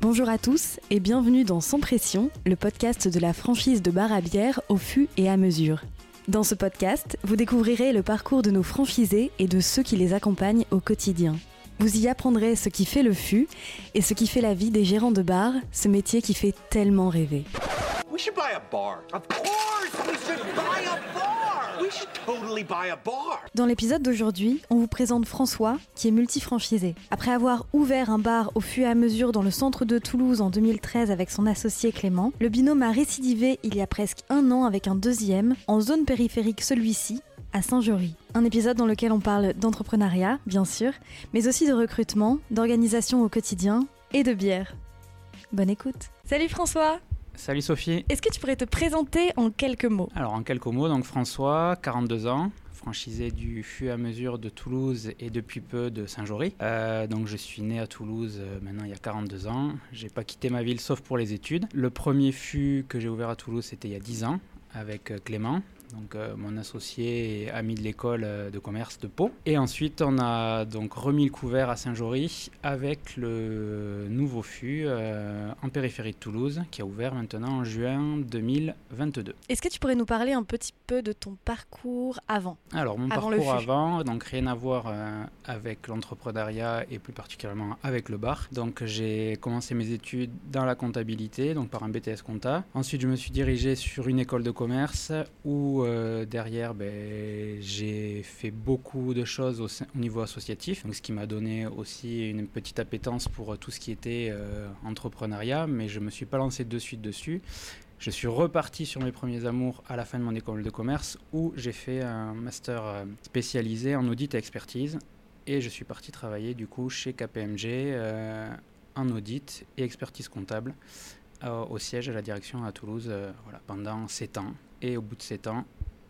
Bonjour à tous et bienvenue dans Sans Pression, le podcast de la franchise de bar à bière au fût et à mesure. Dans ce podcast, vous découvrirez le parcours de nos franchisés et de ceux qui les accompagnent au quotidien. Vous y apprendrez ce qui fait le fût et ce qui fait la vie des gérants de bar, ce métier qui fait tellement rêver. Of course, we should buy a bar. Dans l'épisode d'aujourd'hui, on vous présente François, qui est multifranchisé. Après avoir ouvert un bar au fur et à mesure dans le centre de Toulouse en 2013 avec son associé Clément, le binôme a récidivé il y a presque un an avec un deuxième, en zone périphérique celui-ci, à Saint-Jory. Un épisode dans lequel on parle d'entrepreneuriat, bien sûr, mais aussi de recrutement, d'organisation au quotidien et de bière. Bonne écoute. Salut François Salut Sophie. Est-ce que tu pourrais te présenter en quelques mots? Alors en quelques mots, donc François, 42 ans, franchisé du fût à mesure de Toulouse et depuis peu de Saint-Jory. Euh, donc je suis né à Toulouse euh, maintenant il y a 42 ans. J'ai pas quitté ma ville sauf pour les études. Le premier fût que j'ai ouvert à Toulouse c'était il y a 10 ans avec euh, Clément, donc euh, mon associé et ami de l'école euh, de commerce de Pau. Et ensuite, on a donc remis le couvert à Saint-Jory avec le nouveau fût euh, en périphérie de Toulouse qui a ouvert maintenant en juin 2022. Est-ce que tu pourrais nous parler un petit peu de ton parcours avant? Alors mon Avant parcours avant, donc rien à voir euh, avec l'entrepreneuriat et plus particulièrement avec le bar. Donc j'ai commencé mes études dans la comptabilité, donc par un BTS compta. Ensuite je me suis dirigé sur une école de commerce où euh, derrière ben, j'ai fait beaucoup de choses au, niveau associatif, donc ce qui m'a donné aussi une petite appétence pour euh, tout ce qui était euh, entrepreneuriat, mais je me suis pas lancé de suite dessus. Je suis reparti sur mes premiers amours à la fin de mon école de commerce où j'ai fait un master spécialisé en audit et expertise et je suis parti travailler du coup chez KPMG en audit et expertise comptable au siège à la direction à Toulouse voilà, pendant 7 ans. Et au bout de 7 ans,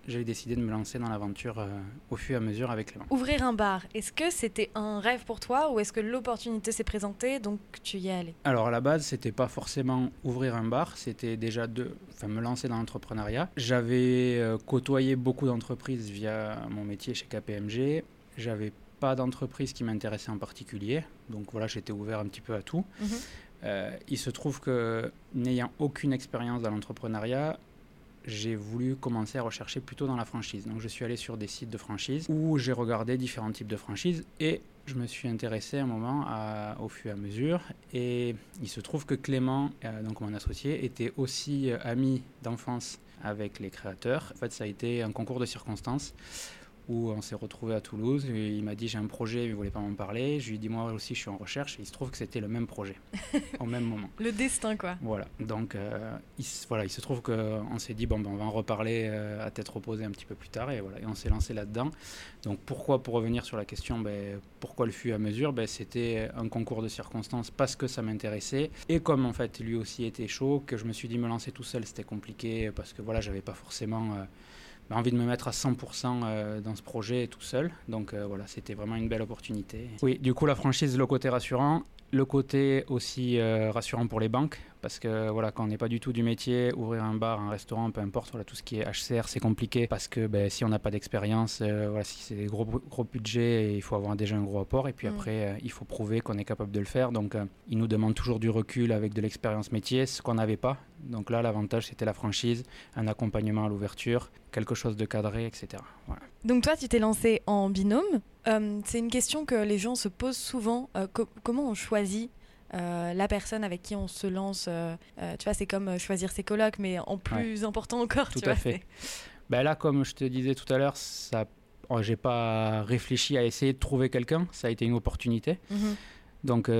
j'ai décidé de me lancer dans l'aventure euh, au fur et à mesure avec Clément. Ouvrir un bar, est-ce que c'était un rêve pour toi ou est-ce que l'opportunité s'est présentée donc tu y es allé? Alors à la base, c'était pas forcément ouvrir un bar, c'était déjà de, enfin, me lancer dans l'entrepreneuriat. J'avais euh, côtoyé beaucoup d'entreprises via mon métier chez KPMG. J'avais pas d'entreprise qui m'intéressait en particulier, donc voilà, j'étais ouvert un petit peu à tout. Mhm. Euh, il se trouve que n'ayant aucune expérience dans l'entrepreneuriat, j'ai voulu commencer à rechercher plutôt dans la franchise. Donc je suis allé sur des sites de franchise où j'ai regardé différents types de franchises et je me suis intéressé un moment au fur et à mesure. Et il se trouve que Clément, euh, donc mon associé, était aussi euh, ami d'enfance avec les créateurs. En fait, ça a été un concours de circonstances où on s'est retrouvé à Toulouse. Et il m'a dit j'ai un projet, il ne voulait pas m'en parler. Je lui ai dit moi aussi je suis en recherche. Et il se trouve que c'était le même projet au même moment. Le destin quoi. Voilà, donc euh, il, se- voilà, il se trouve qu'on s'est dit, bon, ben, on va en reparler euh, à tête reposée un petit peu plus tard, et, voilà, et on s'est lancé là-dedans. Donc pourquoi, pour revenir sur la question, ben, pourquoi le fut à mesure? Ben, C'était un concours de circonstances parce que ça m'intéressait, et comme en fait lui aussi était chaud, que je me suis dit me lancer tout seul, c'était compliqué, parce que voilà, j'avais pas forcément... euh, envie de me mettre à 100% euh, dans ce projet tout seul. Donc euh, voilà, c'était vraiment une belle opportunité. Oui, du coup, la franchise, le côté rassurant, le côté aussi euh, rassurant pour les banques, parce que voilà, quand on n'est pas du tout du métier, ouvrir un bar, un restaurant, peu importe, voilà, tout ce qui est HCR, c'est compliqué, parce que ben, si on n'a pas d'expérience, euh, voilà, si c'est des gros, gros budgets, il faut avoir déjà un gros apport, et puis Mm. après, euh, il faut prouver qu'on est capable de le faire. Donc, euh, ils nous demandent toujours du recul avec de l'expérience métier, ce qu'on n'avait pas. Donc là, l'avantage, c'était la franchise, un accompagnement à l'ouverture, quelque chose de cadré, etc. Voilà. Donc toi tu t'es lancé en binôme. Euh, c'est une question que les gens se posent souvent. Co- comment on choisit euh, la personne avec qui on se lance euh, euh, Tu vois c'est comme choisir ses colocs mais en plus important encore. Tout tu à vois, fait. Ben là, comme je te disais tout à l'heure, ça, oh, j'ai pas réfléchi à essayer de trouver quelqu'un. Ça a été une opportunité. Mhm. Donc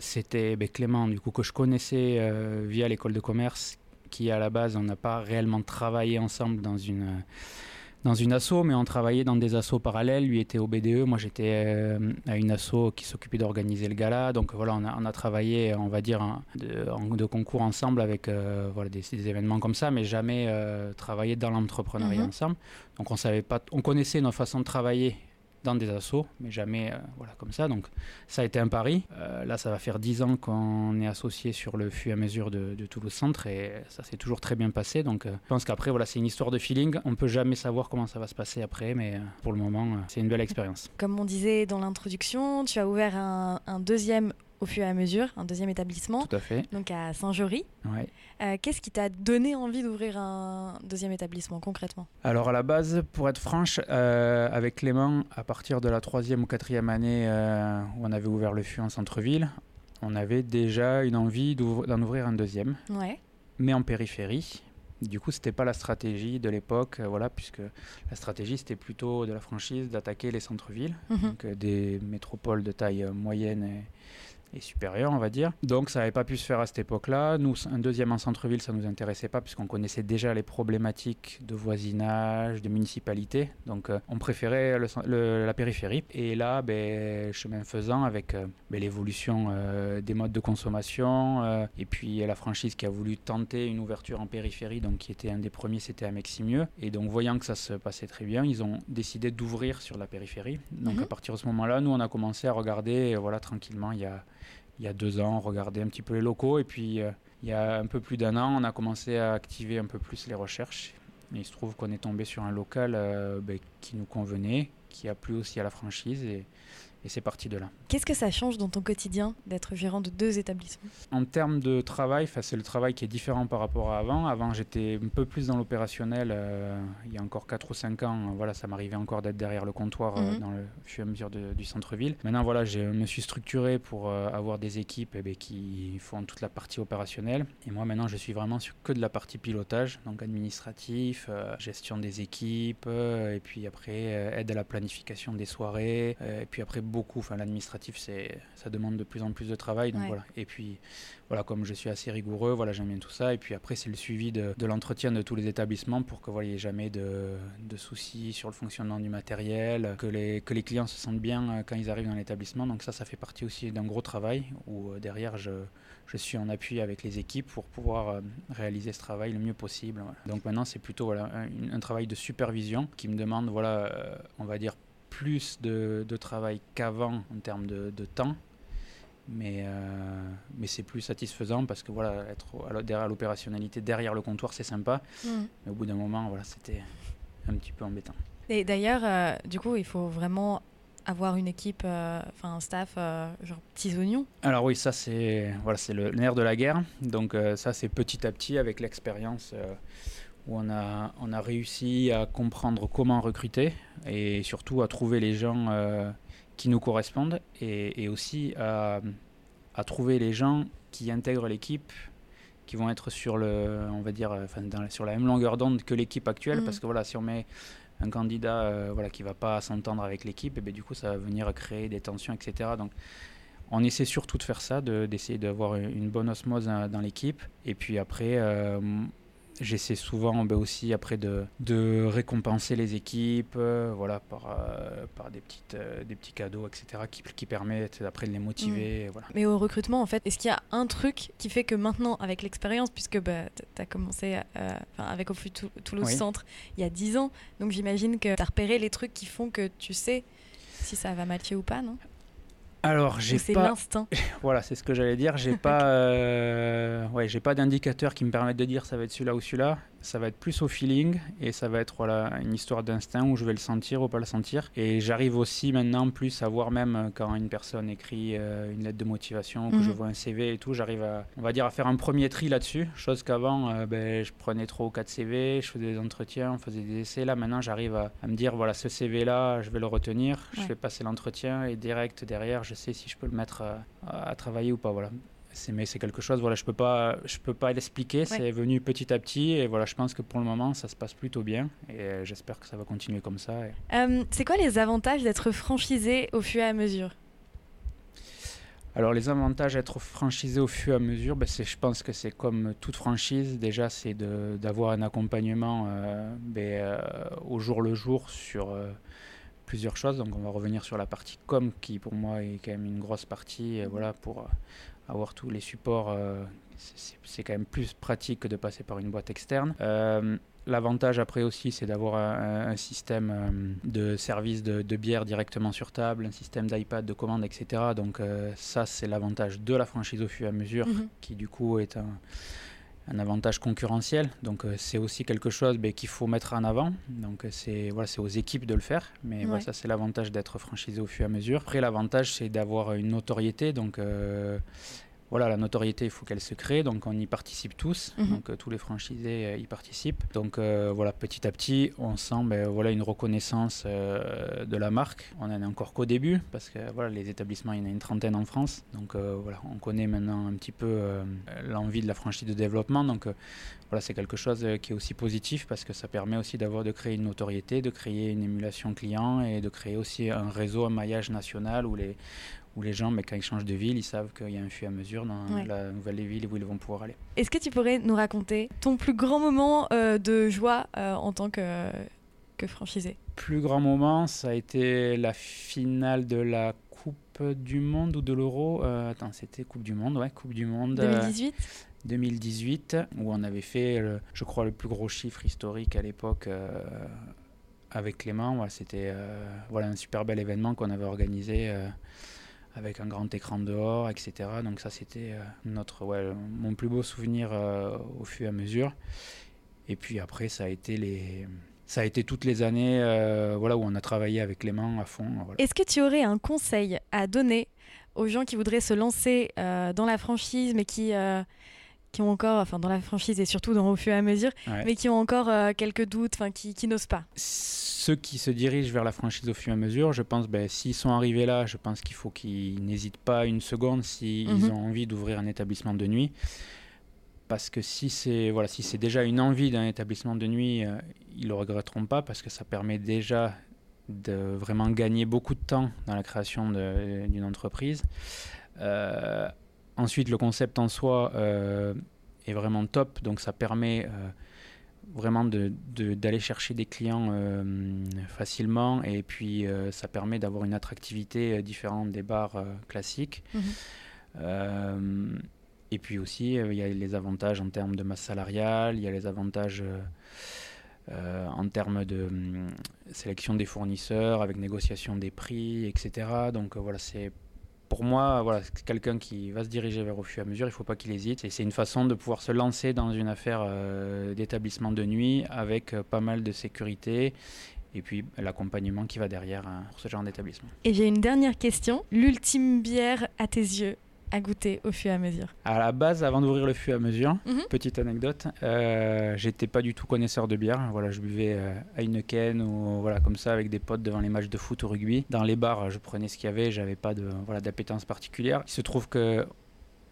c'était ben, Clément, du coup que je connaissais via l'école de commerce, qui à la base on n'a pas réellement travaillé ensemble dans une dans une asso, mais on travaillait dans des assos parallèles. Lui était au BDE, moi j'étais euh, à une asso qui s'occupait d'organiser le gala. Donc voilà, on a, on a travaillé, on va dire, de, en- de concours ensemble avec euh, voilà, des, des événements comme ça, mais jamais euh, travaillé dans l'entrepreneuriat Mhm. ensemble. Donc on savait pas, on connaissait nos façons de travailler dans des assos, mais jamais euh, voilà comme ça. Donc ça a été un pari. Euh, là, ça va faire 10 ans qu'on est associé sur le et à mesure de, de Toulouse Centre et ça s'est toujours très bien passé. Donc euh, je pense qu'après, voilà, c'est une histoire de feeling. On peut jamais savoir comment ça va se passer après, mais pour le moment, c'est une belle expérience. Comme on disait dans l'introduction, tu as ouvert un deuxième au fur et à mesure, un deuxième établissement, Tout à fait. donc à Saint-Jory. Ouais. Euh, Qu'est-ce qui t'a donné envie d'ouvrir un deuxième établissement concrètement? Alors à la base, pour être franche, euh, avec Clément, à partir de la troisième ou quatrième année euh, où on avait ouvert le FU en centre-ville, on avait déjà une envie d'en ouvrir un deuxième, Ouais. mais en périphérie. Du coup, c'était pas la stratégie de l'époque, euh, voilà, puisque la stratégie c'était plutôt de la franchise d'attaquer les centres-villes, Mhm. donc euh, des métropoles de taille euh, moyenne et, supérieure, on va dire. Donc ça n'avait pas pu se faire à cette époque-là. Nous, un deuxième en centre-ville, ça nous intéressait pas, puisqu'on connaissait déjà les problématiques de voisinage, de municipalité. Donc euh, on préférait le cen- le- la périphérie. Et là, ben, chemin faisant, avec euh, ben, l'évolution euh, des modes de consommation, et puis la franchise qui a voulu tenter une ouverture en périphérie, donc qui était un des premiers, c'était à Meximieux. Et donc voyant que ça se passait très bien, ils ont décidé d'ouvrir sur la périphérie. Donc Mhm. à partir de ce moment-là, nous, on a commencé à regarder, voilà, tranquillement, il y a, il y a deux ans, regarder un petit peu les locaux. Et puis, euh, il y a un peu plus d'un an, on a commencé à activer un peu plus les recherches. Il se trouve qu'on est tombé sur un local euh, ben, qui nous convenait, qui a plu aussi à la franchise. Et c'est parti de là. Qu'est-ce que ça change dans ton quotidien d'être gérant de deux établissements? En termes de travail, c'est le travail qui est différent par rapport à avant. Avant, j'étais un peu plus dans l'opérationnel. euh, il y a encore 4 ou 5 ans, voilà, ça m'arrivait encore d'être derrière le comptoir euh, Mhm. dans le fur et à mesure de- du centre-ville. Maintenant, voilà, je me suis structuré pour euh, avoir des équipes eh ben, qui font toute la partie opérationnelle. Et moi, maintenant, je suis vraiment sur que de la partie pilotage, donc administratif, euh, gestion des équipes, et puis après, aide à la planification des soirées. et puis après, beaucoup, enfin, l'administratif, c'est, ça demande de plus en plus de travail. Donc Ouais. voilà. Et puis, voilà, comme je suis assez rigoureux, voilà, j'aime bien tout ça. Et puis après, c'est le suivi de, de l'entretien de tous les établissements pour que voilà, il n'y ait jamais de, de soucis sur le fonctionnement du matériel, que les, que les clients se sentent bien euh, quand ils arrivent dans l'établissement. Donc ça, ça fait partie aussi d'un gros travail où euh, derrière, je, je suis en appui avec les équipes pour pouvoir euh, réaliser ce travail le mieux possible. voilà. Donc maintenant, c'est plutôt voilà, un, un travail de supervision qui me demande, voilà, on va dire, plus de, de travail qu'avant en termes de, de temps. Mais, euh, mais c'est plus satisfaisant parce que voilà, être derrière l'opérationnalité, derrière le comptoir, c'est sympa. Mais au bout d'un moment, voilà, c'était un petit peu embêtant. Et d'ailleurs, euh, du coup, il faut vraiment avoir une équipe, euh, enfin un staff, euh, genre petits oignons. Alors oui, ça c'est voilà, c'est le nerf de la guerre. Donc euh, ça c'est petit à petit avec l'expérience où on a on a réussi à comprendre comment recruter et surtout à trouver les gens euh, qui nous correspondent et, et aussi à, à trouver les gens qui intègrent l'équipe qui vont être sur le on va dire euh, enfin, dans la- sur la même longueur d'onde que l'équipe actuelle Mhm. parce que voilà si on met un candidat euh, voilà, qui va pas s'entendre avec l'équipe, et ben, du coup ça va venir créer des tensions, etc. Donc on essaie surtout de faire ça, de- d'essayer d'avoir une bonne osmose dans l'équipe. Et puis après, euh, j'essaie souvent ben, aussi après de, de récompenser les équipes euh, voilà, par, euh, par des, petites, euh, des petits cadeaux, etc. qui, qui permettent après de les motiver. Voilà. Mais au recrutement, en fait, est-ce qu'il y a un truc qui fait que maintenant, avec l'expérience, puisque bah, tu as commencé avec Au Tou- Toulouse Oui. Centre il y a 10 ans, donc j'imagine que tu as repéré les trucs qui font que tu sais si ça va matcher ou pas, non? Alors, j'ai c'est pas... l'instinct Voilà, c'est ce que j'allais dire. J'ai pas, euh, ouais, j'ai pas d'indicateur qui me permette de dire ça va être celui-là ou celui-là. Ça va être plus au feeling et ça va être voilà une histoire d'instinct où je vais le sentir ou pas le sentir. Et j'arrive aussi maintenant plus à voir même euh, quand une personne écrit euh, une lettre de motivation, que je Mhm. vois un CV et tout, j'arrive à, on va dire, à faire un premier tri là-dessus. Chose qu'avant, euh, ben, je prenais trois ou quatre CV, je faisais des entretiens, on faisait des essais. Là, maintenant, j'arrive à, à me dire voilà ce CV-là, je vais le retenir, je fais passer l'entretien et direct derrière, je sais si je peux le mettre à, à travailler ou pas. Voilà. C'est, mais c'est quelque chose, voilà, je peux pas, je peux pas l'expliquer. C'est venu petit à petit et voilà, je pense que pour le moment, ça se passe plutôt bien et euh, j'espère que ça va continuer comme ça. et- Euh, C'est quoi les avantages d'être franchisé au fur et à mesure? Alors les avantages d'être franchisé au fur et à mesure, ben, c'est, je pense que c'est comme toute franchise. Déjà, c'est d'avoir un accompagnement euh, ben, euh, au jour le jour sur plusieurs choses. Donc on va revenir sur la partie com qui pour moi est quand même une grosse partie. euh, voilà, pour avoir tous les supports, euh, c'est, quand même plus pratique que de passer par une boîte externe. Euh, L'avantage après aussi, c'est d'avoir un, un système euh, de service de, de bière directement sur table, un système d'iPad, de commande, etc. Donc euh, ça, c'est l'avantage de la franchise au fur et à mesure, Mhm. qui du coup est un, un avantage concurrentiel. Donc euh, c'est aussi quelque chose ben, qu'il faut mettre en avant. Donc euh, c'est voilà, c'est aux équipes de le faire. Mais voilà, ça c'est l'avantage d'être franchisé au fur et à mesure. Après l'avantage c'est d'avoir une notoriété. Donc euh, voilà, la notoriété, il faut qu'elle se crée, donc on y participe tous, Mhm. donc euh, tous les franchisés euh, y participent. Donc euh, voilà, petit à petit, on sent ben, voilà, une reconnaissance de la marque. On en est encore qu'au début, parce que voilà, les établissements, il y en a une trentaine en France. Donc voilà, on connaît maintenant un petit peu l'envie de la franchise de développement. Donc voilà, c'est quelque chose euh, qui est aussi positif, parce que ça permet aussi d'avoir de créer une notoriété, de créer une émulation client et de créer aussi un réseau, un maillage national où les, où les gens, mais quand ils changent de ville, ils savent qu'il y a un fur et à mesure dans Ouais. la nouvelle ville où ils vont pouvoir aller. Est-ce que tu pourrais nous raconter ton plus grand moment euh, de joie euh, en tant que, que franchisé? Plus grand moment, ça a été la finale de la Coupe du Monde ou de l'Euro. Euh, attends, c'était Coupe du Monde, ouais, Coupe du Monde. euh, 2018 2018, où on avait fait, je crois, le plus gros chiffre historique à l'époque euh, avec Clément. Voilà, C'était euh, voilà, un super bel événement qu'on avait organisé euh, avec un grand écran dehors, etc. Donc ça, c'était notre, ouais, mon plus beau souvenir au fur et à mesure. Et puis après, ça a été les... Ça a été toutes les années voilà, où on a travaillé avec Clément à fond. Est-ce que tu aurais un conseil à donner aux gens qui voudraient se lancer dans la franchise, mais qui, qui ont encore, enfin dans la franchise et surtout dans au fur et à mesure, Ouais. mais qui ont encore euh, quelques doutes, enfin qui, qui n'osent pas ceux qui se dirigent vers la franchise au fur et à mesure, je pense, ben, s'ils sont arrivés là, je pense qu'il faut qu'ils n'hésitent pas une seconde s'ils Mhm. ont envie d'ouvrir un établissement de nuit. Parce que si c'est voilà, si c'est déjà une envie d'un établissement de nuit, euh, ils le regretteront pas parce que ça permet déjà de vraiment gagner beaucoup de temps dans la création d'une entreprise. Euh, ensuite, le concept en soi euh, est vraiment top, donc ça permet euh, vraiment de- de- d'aller chercher des clients euh, facilement et puis ça permet d'avoir une attractivité différente des bars classiques. Euh, et puis aussi, il y a les avantages en termes de masse salariale, il y a les avantages euh, en termes de hum, sélection des fournisseurs, avec négociation des prix, etc. Donc euh, voilà, c'est pour moi, voilà, c'est quelqu'un qui va se diriger vers au fur et à mesure, il ne faut pas qu'il hésite. Et c'est une façon de pouvoir se lancer dans une affaire euh, d'établissement de nuit avec euh, pas mal de sécurité et puis l'accompagnement qui va derrière hein, pour ce genre d'établissement. Et j'ai une dernière question. L'ultime bière à tes yeux à goûter au fur et à mesure À la base, avant d'ouvrir le fur et à mesure, Mhm. petite anecdote, euh, j'étais pas du tout connaisseur de bière. Voilà, je buvais euh, Heineken ou voilà comme ça avec des potes devant les matchs de foot ou rugby. Dans les bars, je prenais ce qu'il y avait, j'avais pas de voilà d'appétence particulière. Il se trouve que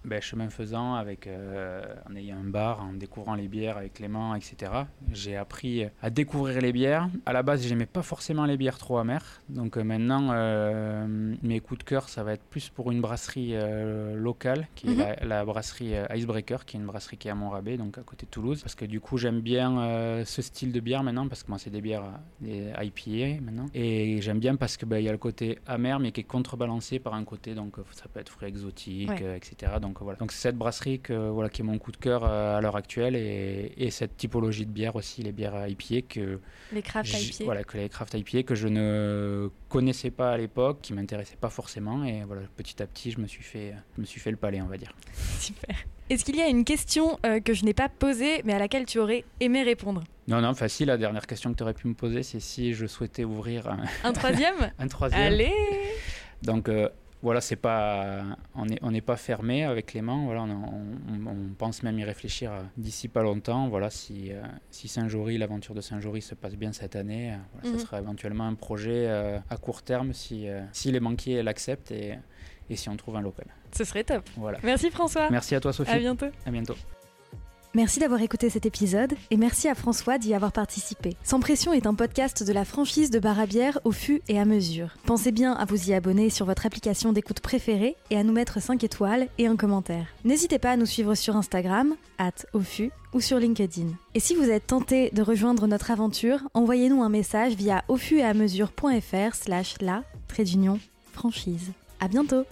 ben, chemin faisant, avec, euh, en ayant un bar, en découvrant les bières avec Clément, etc., j'ai appris à découvrir les bières. À la base, j'aimais pas forcément les bières trop amères. Donc euh, maintenant, euh, mes coups de cœur, ça va être plus pour une brasserie locale, qui Mhm. est la, la brasserie Icebreaker, qui est une brasserie qui est à Montrabé, donc à côté de Toulouse. Parce que du coup, j'aime bien ce style de bière maintenant, parce que moi, c'est des bières des IPA maintenant. Et j'aime bien parce que ben, y a le côté amer, mais qui est contrebalancé par un côté, donc ça peut être fruits exotiques, Ouais. etc. Donc euh, voilà. Donc c'est cette brasserie que, voilà, qui est mon coup de cœur euh, à l'heure actuelle, et, et cette typologie de bière aussi, les bières IPA, que, Les craft IPA voilà, que les craft IPA que je ne connaissais pas à l'époque, qui m'intéressaient pas forcément, et voilà, petit à petit, je me suis fait, je me suis fait le palais, on va dire. Super. Est-ce qu'il y a une question euh, que je n'ai pas posée mais à laquelle tu aurais aimé répondre? Non, non, facile. La dernière question que tu aurais pu me poser, c'est si je souhaitais ouvrir un, Un troisième un troisième. Allez Donc euh, voilà, c'est pas, on n'est on n'est pas fermé avec Clément. Voilà, on, on- on pense même y réfléchir euh, d'ici pas longtemps. Voilà, si, euh, si Saint-Jory, l'aventure de Saint-Jory se passe bien cette année, euh, voilà, Mhm. ça sera éventuellement un projet euh, à court terme si, si les banquiers l'acceptent et, et si on trouve un local. Ce serait top. Voilà. Merci François. Merci à toi, Sophie. À bientôt. À bientôt. Merci d'avoir écouté cet épisode et merci à François d'y avoir participé. Sans pression est un podcast de la franchise de bar à bière au fût et à mesure. Pensez bien à vous y abonner sur votre application d'écoute préférée et à nous mettre 5 étoiles et un commentaire. N'hésitez pas à nous suivre sur Instagram, at au fût, ou sur LinkedIn. Et si vous êtes tenté de rejoindre notre aventure, envoyez-nous un message via au et à mesure.fr slash la trait d'union franchise. À bientôt!